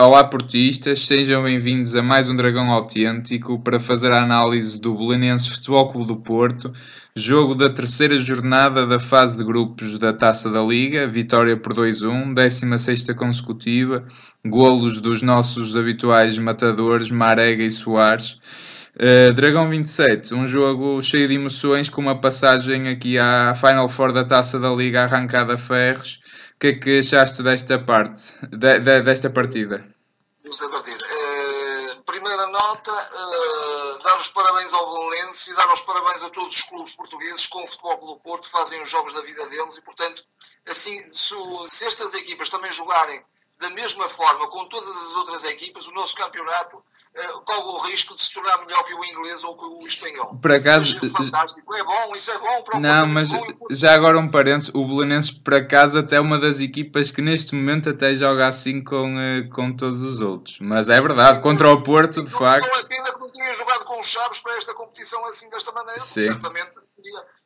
Olá portistas, sejam bem-vindos a mais um Dragão Autêntico para fazer a análise do Belenenses Futebol Clube do Porto, jogo da terceira jornada da fase de grupos da Taça da Liga, vitória por 2-1, 16ª consecutiva, golos dos nossos habituais matadores Marega e Soares. Uh, Dragão 27, um jogo cheio de emoções com uma passagem aqui à Final Four da Taça da Liga arrancada a ferros que é que achaste desta parte, de, de, desta partida? Desta partida. Uh, primeira nota, uh, dar os parabéns ao Belenense e dar os parabéns a todos os clubes portugueses com o Futebol do Porto, fazem os jogos da vida deles e, portanto, assim, se, se estas equipas também jogarem da mesma forma com todas as outras equipas, o nosso campeonato eh, corre o risco de se tornar melhor que o inglês ou que o espanhol. Por acaso. é fantástico, é bom, isso é bom para o Não, mas bom, já agora um parênteses, o Belenenses por acaso até é uma das equipas que neste momento até joga assim com, eh, com todos os outros. Mas é verdade, Sim, contra o Porto, de facto. Não é pena que não tenha jogado com os Chaves para esta competição assim desta maneira, certamente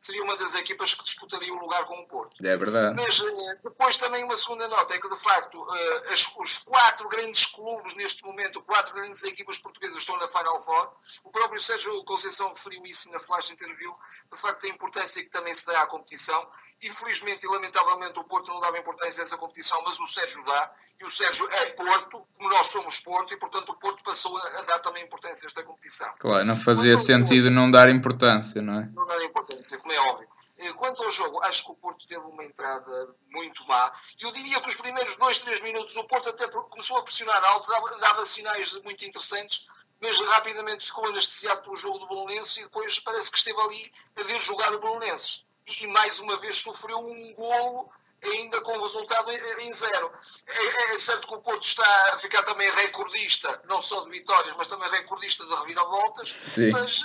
seria, uma das equipas que disputaria o lugar com o Porto. É verdade. Mas eh, depois também uma segunda nota é que de facto as, os quatro grandes clubes neste momento, quatro grandes equipas portuguesas estão na Final Four. O próprio Sérgio Conceição referiu isso na flash interview, de facto a importância que também se dá à competição. Infelizmente e lamentavelmente o Porto não dava importância a essa competição, mas o Sérgio dá, e o Sérgio é Porto, como nós somos Porto, e portanto o Porto passou a dar também importância a esta competição. Claro, não fazia sentido não dar importância, não é? Não dar importância, como é óbvio. Eh, quanto ao jogo, acho que o Porto teve uma entrada muito má. Eu diria que os primeiros 2, 3 minutos o Porto até começou a pressionar alto, dava, dava sinais muito interessantes, mas rapidamente ficou anestesiado pelo jogo do Bolonense e depois parece que esteve ali a ver jogar o Bolonenses. E, mais uma vez sofreu um golo ainda com o resultado em zero. É, é, certo que o Porto está a ficar também recordista, não só de vitórias, mas também recordista de reviravoltas, Sim. mas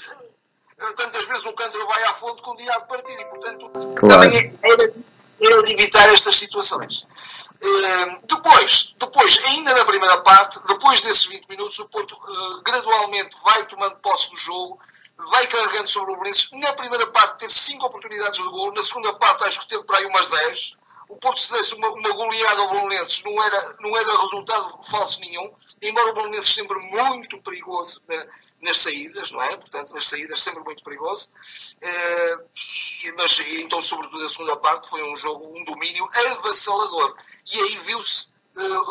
eh, tantas vezes o cântaro vai à fonte com o dia de partir e, portanto, claro. também era, era de evitar estas situações. Uh, depois, depois, ainda na primeira parte, depois desses 20 minutos, o Porto uh, gradualmente vai tomando posse do jogo, vai carregando sobre o Belenenses. Na primeira parte teve 5 oportunidades de gol, na segunda parte acho que teve para aí umas 10. O Porto se desse uma, uma goleada ao Belenenses não era, não era resultado falso nenhum, embora o Belenenses sempre muito perigoso na, nas saídas, não é? Portanto, nas saídas sempre muito perigoso. Uh, mas então, sobretudo, a segunda parte foi um jogo, um domínio avassalador. E aí viu-se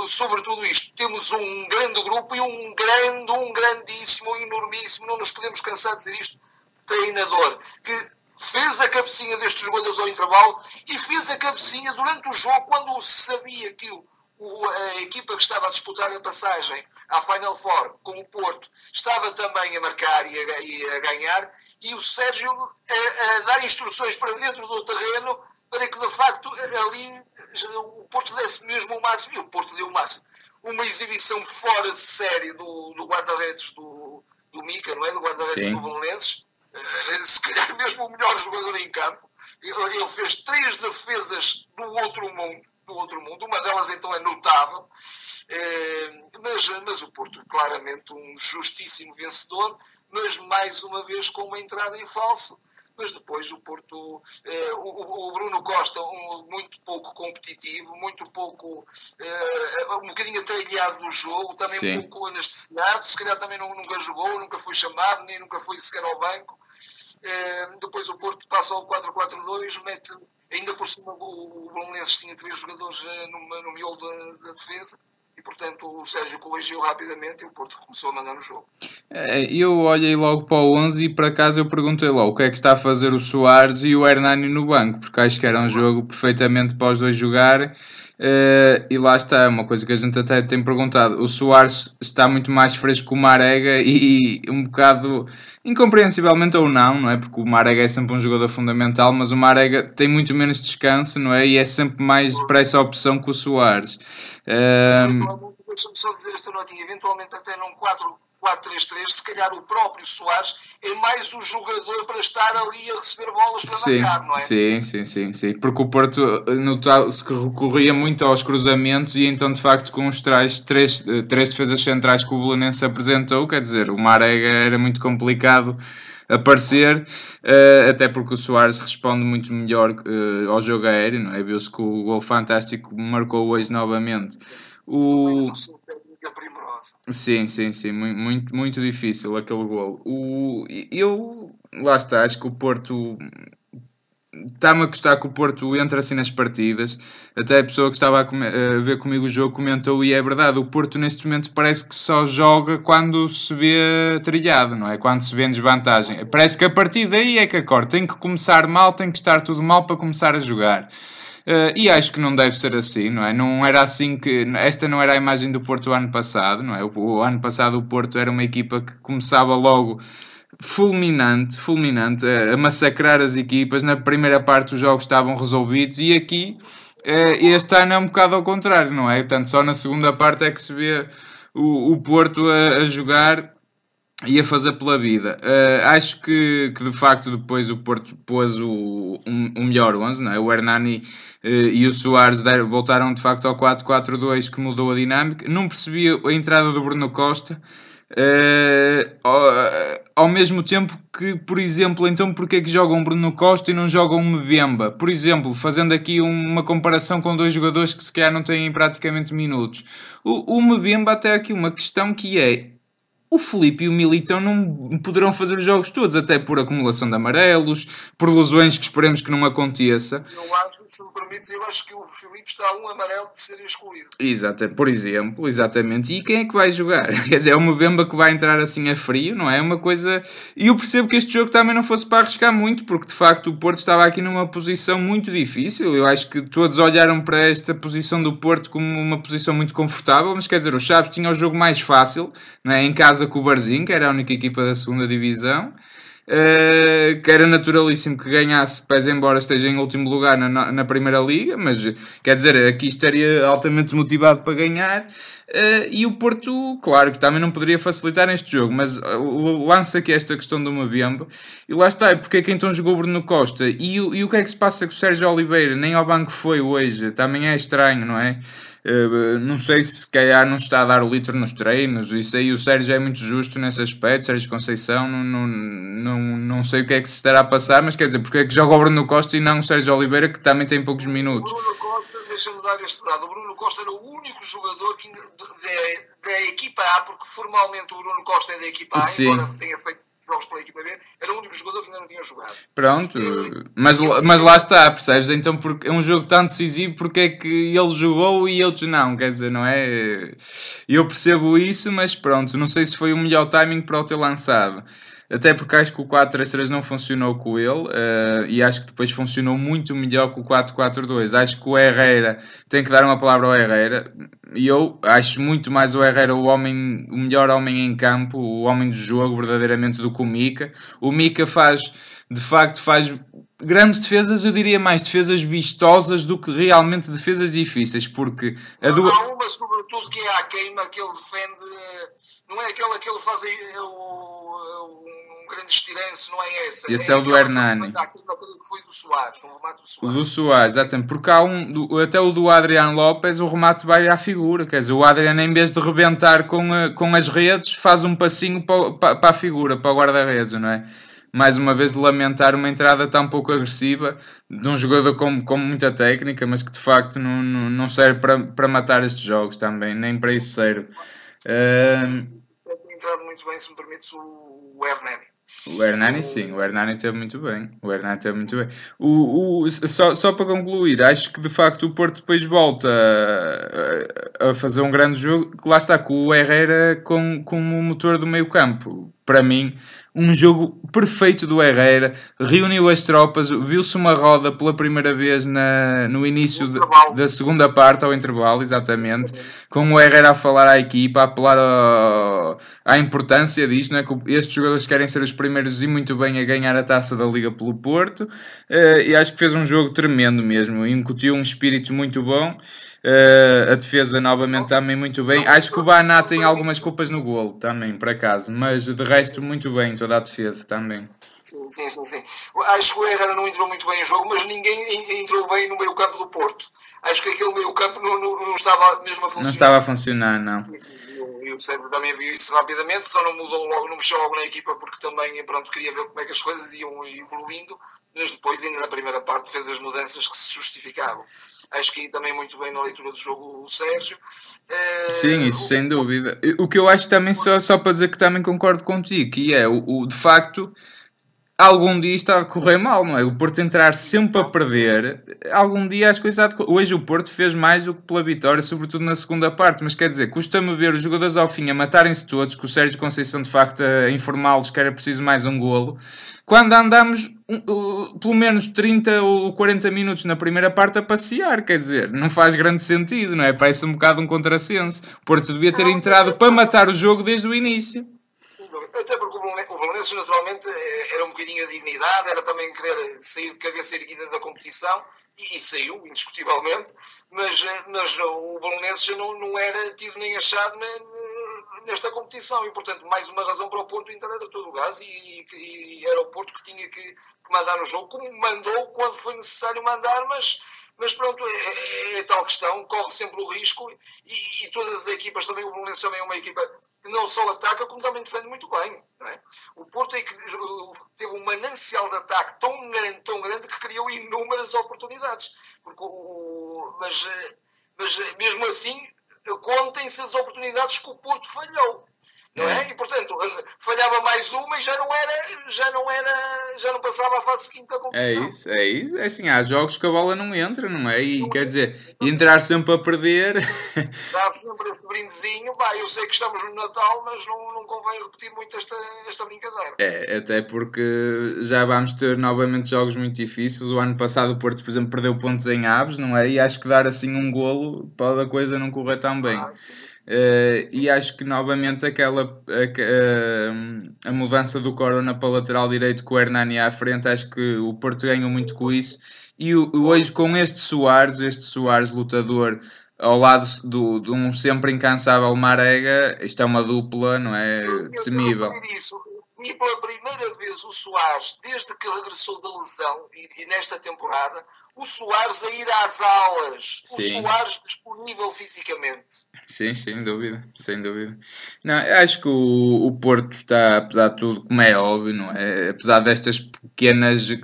sobre tudo isto. Temos um grande grupo e um grande, um grandíssimo, um enormíssimo, não nos podemos cansar de dizer isto, treinador, que fez a cabecinha destes jogadores ao intervalo e fez a cabecinha durante o jogo, quando sabia que o, o, a equipa que estava a disputar a passagem à Final Four com o Porto estava também a marcar e a, e a ganhar, e o Sérgio a, a dar instruções para dentro do terreno para que de facto ali o Porto desse mesmo o máximo, e o Porto deu o máximo. Uma exibição fora de série do, do guarda-redes do, do Mica, não é? Do guarda-redes do Belenenses. Uh, se calhar mesmo o melhor jogador em campo. Ele fez três defesas do outro mundo. Do outro mundo. Uma delas então é notável. Uh, mas, mas o Porto, claramente, um justíssimo vencedor, mas mais uma vez com uma entrada em falso mas depois o Porto, eh, o, o, Bruno Costa um, muito pouco competitivo, muito pouco, eh, um bocadinho até ilhado do jogo, também Sim. um pouco anestesiado, se calhar também não, nunca jogou, nunca foi chamado, nem nunca foi sequer ao banco. Eh, depois o Porto passa ao 4-4-2, mete ainda por cima o, o Belenenses tinha três jogadores eh, no, no miolo da, da defesa portanto o Sérgio corrigiu rapidamente e o Porto começou a mandar no jogo. É, eu olhei logo para o 11 e por acaso eu perguntei logo o que é que está a fazer o Soares e o Hernani no banco, porque acho que era um jogo perfeitamente para os dois jogar Uh, e lá está, uma coisa que a gente até tem perguntado. O Soares está muito mais fresco que o Marega e, e um bocado incompreensivelmente ou não, não é? Porque o Marega é sempre um jogador fundamental, mas o Marega tem muito menos descanso, não é? E é sempre mais para essa opção que o Soares. Uh... Deixa-me só dizer esta notinha, eventualmente até num 4 4-3-3, se calhar o próprio Soares é mais o jogador para estar ali a receber bolas para sim, marcar, não é? Sim, sim, sim, sim. Porque o Porto se recorria muito aos cruzamentos e então de facto com os trás, três, três defesas centrais que o Belenense apresentou, quer dizer, o Marega era muito complicado aparecer, uh, até porque o Soares responde muito melhor ao jogo aéreo, não é? Viu-se que o gol fantástico marcou hoje novamente. O... Sim, sim, sim, muito, muito difícil aquele gol. O, eu, lá está, acho que o Porto está-me a custar que o Porto entre assim nas partidas. Até a pessoa que estava a, a, ver comigo o jogo comentou, e é verdade, o Porto neste momento parece que só joga quando se vê trilhado, não é? Quando se vê em desvantagem. Parece que a partir daí é que acorda. Tem que começar mal, tem que estar tudo mal para começar a jogar. Uh, e acho que não deve ser assim, não é? Não era assim que. Esta não era a imagem do Porto ano passado, não é? O, o ano passado o Porto era uma equipa que começava logo fulminante, fulminante, a massacrar as equipas. Na primeira parte os jogos estavam resolvidos e aqui eh, este ano é um bocado ao contrário, não é? Portanto, só na segunda parte é que se vê o, o Porto a, a jogar e a fazer pela vida. Uh, acho que, que de facto depois o Porto pôs o, um, melhor 11, não é? o Hernani uh, e o Soares voltaram de facto ao 4-4-2 que mudou a dinâmica. Não percebi a entrada do Bruno Costa. Uh, ao mesmo tempo que, por exemplo, então porque é que jogam Bruno Costa e não jogam Mbemba? Por exemplo, fazendo aqui uma comparação com dois jogadores que se calhar não têm praticamente minutos. O, o Mbemba até aqui uma questão que é, o Felipe e o Militão não poderão fazer os jogos todos, até por acumulação de amarelos, por lesões que esperemos que não aconteça. Eu acho, se me permites, eu acho que o Felipe está a um amarelo de ser excluído. Exato, por exemplo, exatamente. E quem é que vai jogar? Quer dizer, é uma bemba que vai entrar assim a frio, não é? Uma coisa. E eu percebo que este jogo também não fosse para arriscar muito, porque de facto o Porto estava aqui numa posição muito difícil. Eu acho que todos olharam para esta posição do Porto como uma posição muito confortável, mas quer dizer, o Chaves tinha o jogo mais fácil, não é? Em casa casa com o Barzinho, que era a única equipa da segunda divisão. Uh, que era naturalíssimo que ganhasse, pese embora esteja em último lugar na, na primeira liga, mas quer dizer, aqui estaria altamente motivado para ganhar. Uh, e o Porto, claro que também não poderia facilitar neste jogo, mas uh, lança aqui esta questão do Mabembe e lá está, porque é que então jogou Bruno Costa e, e o que é que se passa com o Sérgio Oliveira? Nem ao banco foi hoje, também é estranho, não é? Uh, não sei se calhar não está a dar o litro nos treinos, isso aí o Sérgio é muito justo nesse aspecto, Sérgio Conceição, não, não, não, não sei o que é que se estará a passar, mas quer dizer, porque é que joga o Bruno Costa e não o Sérgio Oliveira, que também tem poucos minutos? O Bruno Costa, deixa-me dar este dado, o Bruno Costa era o único jogador que, da equipa A, porque formalmente o Bruno Costa é da equipa A, Sim. embora tenha feito jogos pela equipa B, único jogador que ainda não tinha jogado. Pronto, mas, mas lá está, percebes? Então porque é um jogo tão decisivo, porque é que ele jogou e outros não, quer dizer, não é? Eu percebo isso, mas pronto, não sei se foi o melhor timing para o ter lançado até porque acho que o 4-3-3 não funcionou com ele uh, e acho que depois funcionou muito melhor que o 4-4-2. Acho que o Herrera tem que dar uma palavra ao Herrera e eu acho muito mais o Herrera o homem, o melhor homem em campo, o homem do jogo verdadeiramente do que o Mika. O Mika faz, de facto, faz grandes defesas, eu diria mais defesas vistosas do que realmente defesas difíceis, porque a do... há uma sobretudo que é a queima que ele defende, não é aquela que ele faz o, um grande estiranço, não é essa. Esse é, é o do Hernani. Que foi do Soares, o remate do Soares. Do Soares, exatamente. Porque há um, do, até o do Adriano Lopes, o remate vai à figura. Quer dizer, o Adriano, em vez de rebentar com, a, com as redes, faz um passinho para, para, para a figura, para o guarda-redes, não é? mais uma vez lamentar uma entrada tão pouco agressiva de um jogador com, com muita técnica, mas que de facto não, não, não serve para, para matar estes jogos também, nem para isso serve. Uh... Tem entrado muito bem, se me permites, o Hernani. O Hernani, sim, o Hernani teve muito bem. O Hernani teve muito bem. O, o, só, só para concluir, acho que de facto o Porto depois volta a, a fazer um grande jogo. Lá está, com o Herrera com, como motor do meio campo. Para mim, um jogo perfeito do Herrera, reuniu as tropas, viu-se uma roda pela primeira vez na, no início de, da segunda parte, ao intervalo, exatamente, com o Herrera a falar à equipa, a apelar ao, à importância disto, não é? que estes jogadores querem ser os primeiros e muito bem a ganhar a taça da Liga pelo Porto, uh, e acho que fez um jogo tremendo mesmo, incutiu um espírito muito bom. Uh, a defesa novamente também muito bem. Acho que o Baná tem algumas culpas no golo também, por acaso, mas de resto muito bem toda a defesa também. Sim, sim, sim, sim. Acho que o Herrera não entrou muito bem em jogo, mas ninguém entrou bem no meio campo do Porto. Acho que aquele meio campo não, não, não estava mesmo a funcionar. Não estava a funcionar, não. E o Sérgio também viu isso rapidamente, só não mudou logo, não mexeu logo na equipa porque também pronto, queria ver como é que as coisas iam evoluindo, mas depois ainda na primeira parte fez as mudanças que se justificavam. Acho que também muito bem na leitura do jogo o Sérgio. Sim, isso o... sem dúvida. O que eu acho também, só, só para dizer que também concordo contigo, que é o, o de facto algum dia está a correr mal, não é? O Porto entrar sempre a perder, algum dia as coisas há de... Hoje o Porto fez mais do que pela vitória, sobretudo na segunda parte, mas quer dizer, custa-me ver os jogadores ao fim a matarem-se todos, com o Sérgio Conceição de facto a informá-los que era preciso mais um golo, quando andamos uh, pelo menos 30 ou 40 minutos na primeira parte a passear, quer dizer, não faz grande sentido, não é? Parece um bocado um contrassenso. O Porto devia ter entrado para matar o jogo desde o início. Até porque o Valência naturalmente eh, era um bocadinho a dignidade, era também querer sair de cabeça erguida da competição e, e saiu, indiscutivelmente, mas, eh, mas o Bolonense já não, não era tido nem achado nesta competição e, portanto, mais uma razão para o Porto entrar era todo o gás e, e, era o Porto que tinha que, que, mandar no jogo, como mandou quando foi necessário mandar, mas, mas pronto, é, é, é tal questão, corre sempre o risco e, e todas as equipas, também o Bolonense também é uma equipa não só ataca, como também defende muito bem. É? O Porto é teve um manancial de ataque tão grande, tão grande que criou inúmeras oportunidades. Porque o, mas, mas mesmo assim, contem-se as oportunidades que o Porto falhou não é? E portanto, falhava mais uma e já não era, já não era, já não passava a fase seguinte da competição. É isso, é isso. É assim, há jogos que a bola não entra, não é? E não quer é. dizer, entrar sempre a perder. Dá sempre este brindezinho, pá, eu sei que estamos no Natal, mas não, não convém repetir muito esta, esta brincadeira. É, até porque já vamos ter novamente jogos muito difíceis. O ano passado o Porto, por exemplo, perdeu pontos em Aves, não é? E acho que dar assim um golo pode a coisa não correr tão bem. Ah, Uh, e acho que novamente aquela a, a, a, mudança do Corona para lateral direito com o Hernani à frente, acho que o Porto ganhou muito com isso. E o, hoje com este Soares, este Soares lutador ao lado do, de um sempre incansável Marega, isto é uma dupla, não é? Temível. E pela primeira vez o Soares, desde que regressou da lesão e, e nesta temporada, o Soares a ir às aulas, sim. o Soares disponível fisicamente. Sim, sem dúvida, sem dúvida. Não, acho que o, o Porto está, apesar de tudo, como é óbvio, não é? apesar destas pequenas uh,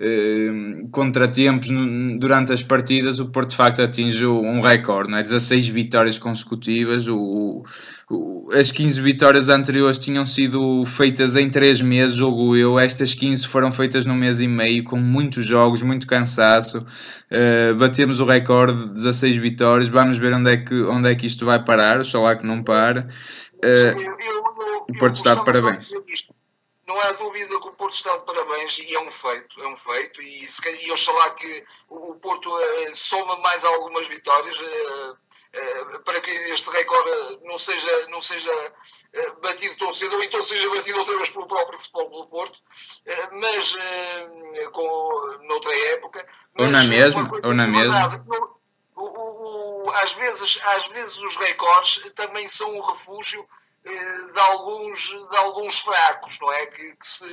uh, contratempos no, durante as partidas, o Porto de facto atinge um recorde, não é? 16 vitórias consecutivas, o, o, as 15 vitórias anteriores tinham sido feitas em 3 meses, jogo eu, estas 15 foram feitas num mês e meio, com muitos jogos, muito cansados cansaço. Uh, batemos o recorde de 16 vitórias. Vamos ver onde é que, onde é que isto vai parar. Oxalá que não pare. Uh, o Porto está de parabéns. Não há dúvida que o Porto está de parabéns e é um feito, é um feito. E, e oxalá que o Porto uh, soma mais algumas vitórias. Uh, Uh, para que este recorde não seja, não seja batido tão cedo, ou então seja batido outra vez pelo próprio futebol do Porto, mas com, noutra época. Mas ou na mesma, ou na mesma. O, o, às, vezes, às vezes os recordes também são um refúgio de alguns, de alguns fracos, não é? Que, que se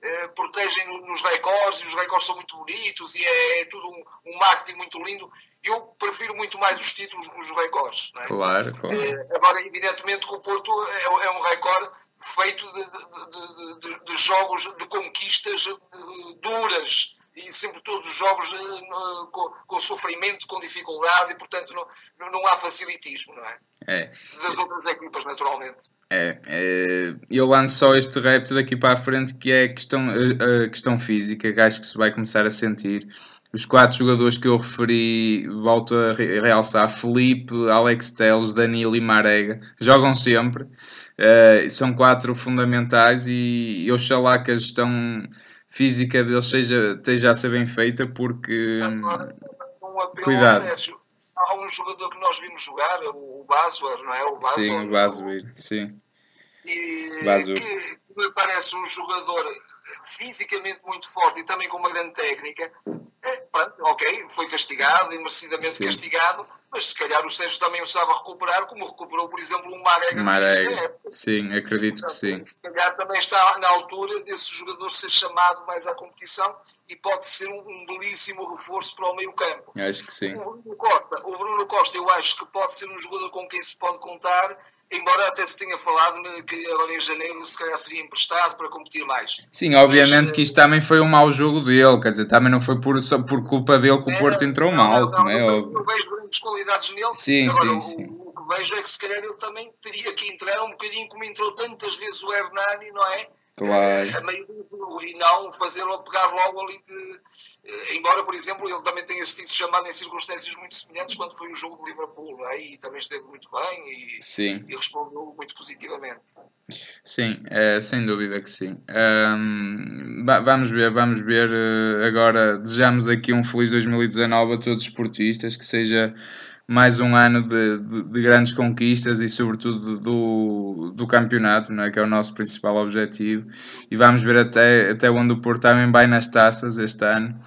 eh, protegem nos recordes e os recordes são muito bonitos e é, é tudo um, um marketing muito lindo eu prefiro muito mais os títulos que os recordes. É? Claro, claro. É, agora, evidentemente que o Porto é, é um recorde feito de, de, de, de, jogos, de conquistas duras e sempre todos os jogos uh, com, com, sofrimento, com dificuldade e portanto não, não há facilitismo, não é? É. Das outras equipas, naturalmente. É, é, eu lanço só este repto daqui para a frente que é a questão, a, a questão física, que acho que se vai começar a sentir os quatro jogadores que eu referi, volto a realçar: Felipe, Alex Teles, Danilo e Marega, jogam sempre. Uh, são quatro fundamentais e oxalá que a gestão física deles seja, esteja a ser bem feita, porque. Agora, um cuidado. Sérgio, há um jogador que nós vimos jogar, o Baswer, não é? O Baswer, sim, o Baswer, sim. E que me parece um jogador fisicamente muito forte e também com uma grande técnica, pronto, ok, foi castigado e merecidamente Sim. castigado, mas se calhar o Sérgio também o sabe recuperar, como recuperou, por exemplo, o Marega. Marega, sim, acredito que sim. Se calhar também está na altura desse jogador ser chamado mais à competição e pode ser um, um belíssimo reforço para o meio campo. Acho que sim. O Bruno, Costa, o Bruno Costa, eu acho que pode ser um jogador com quem se pode contar, Embora até se tenha falado que agora em janeiro se calhar seria emprestado para competir mais. Sim, obviamente Mas, que isto também foi um mau jogo dele, quer dizer, também não foi por, só por culpa dele que o Porto entrou não, mal, não, não, é óbvio. Eu vejo grandes qualidades nele. Sim, agora, sim, sim. O, o, que vejo é que se calhar ele também teria que entrar um bocadinho como entrou tantas vezes o Hernani, não é? Claro. A meio do, e não fazê-lo pegar logo ali de eh, embora, por exemplo, ele também tenha sido chamado em circunstâncias muito semelhantes quando foi o jogo de Liverpool, é? e também esteve muito bem e, sim. e respondeu muito positivamente. Sim, é, sem dúvida que sim. Um, vamos ver, vamos ver eh, agora. Desejamos aqui um feliz 2019 a todos os esportistas, que seja mais um ano de, de, de, grandes conquistas e sobretudo do, do campeonato, não é? que é o nosso principal objetivo. E vamos ver até, até onde o Porto também vai nas taças este ano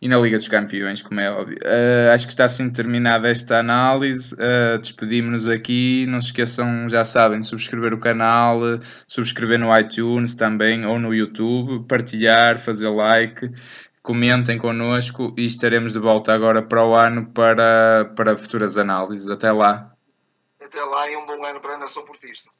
e na Liga dos Campeões, como é óbvio. Uh, acho que está assim terminada esta análise. Uh, Despedimos-nos aqui. Não se esqueçam, já sabem, de subscrever o canal, subscrever no iTunes também ou no YouTube, partilhar, fazer like comentem connosco e estaremos de volta agora para o ano para, para futuras análises. Até lá. Até lá e um bom ano para a Nação Portista.